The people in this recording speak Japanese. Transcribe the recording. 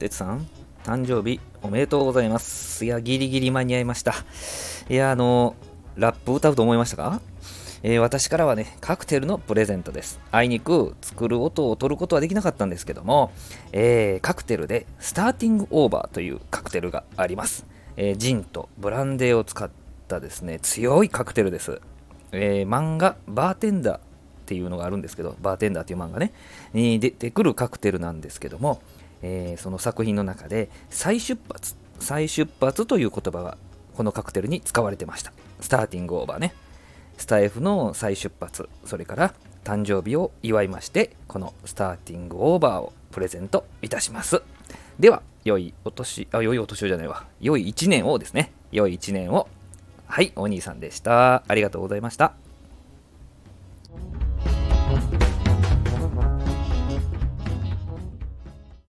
てつさん、誕生日おめでとうございます。いや、ギリギリ間に合いました。いや、あの、ラップ歌うと思いましたか？えー、私からはね、カクテルのプレゼントです。あいにく作る音を取ることはできなかったんですけども、えー、カクテルでスターティングオーバーというカクテルがあります。えー、ジンとブランデーを使ったですね、強いカクテルです。え漫画、バーテンダーっていうのがあるんですけど、バーテンダーっていう漫画ね、に出てくるカクテルなんですけども、えその作品の中で再出発、再出発という言葉がこのカクテルに使われてました。スターティングオーバーね。スタイフの再出発、それから誕生日を祝いまして、このスターティングオーバーをプレゼントいたします。では、良いお年、あ、良いお年じゃないわ。良い一年をですね。良い一年を。はい、お兄さんでした。ありがとうございました。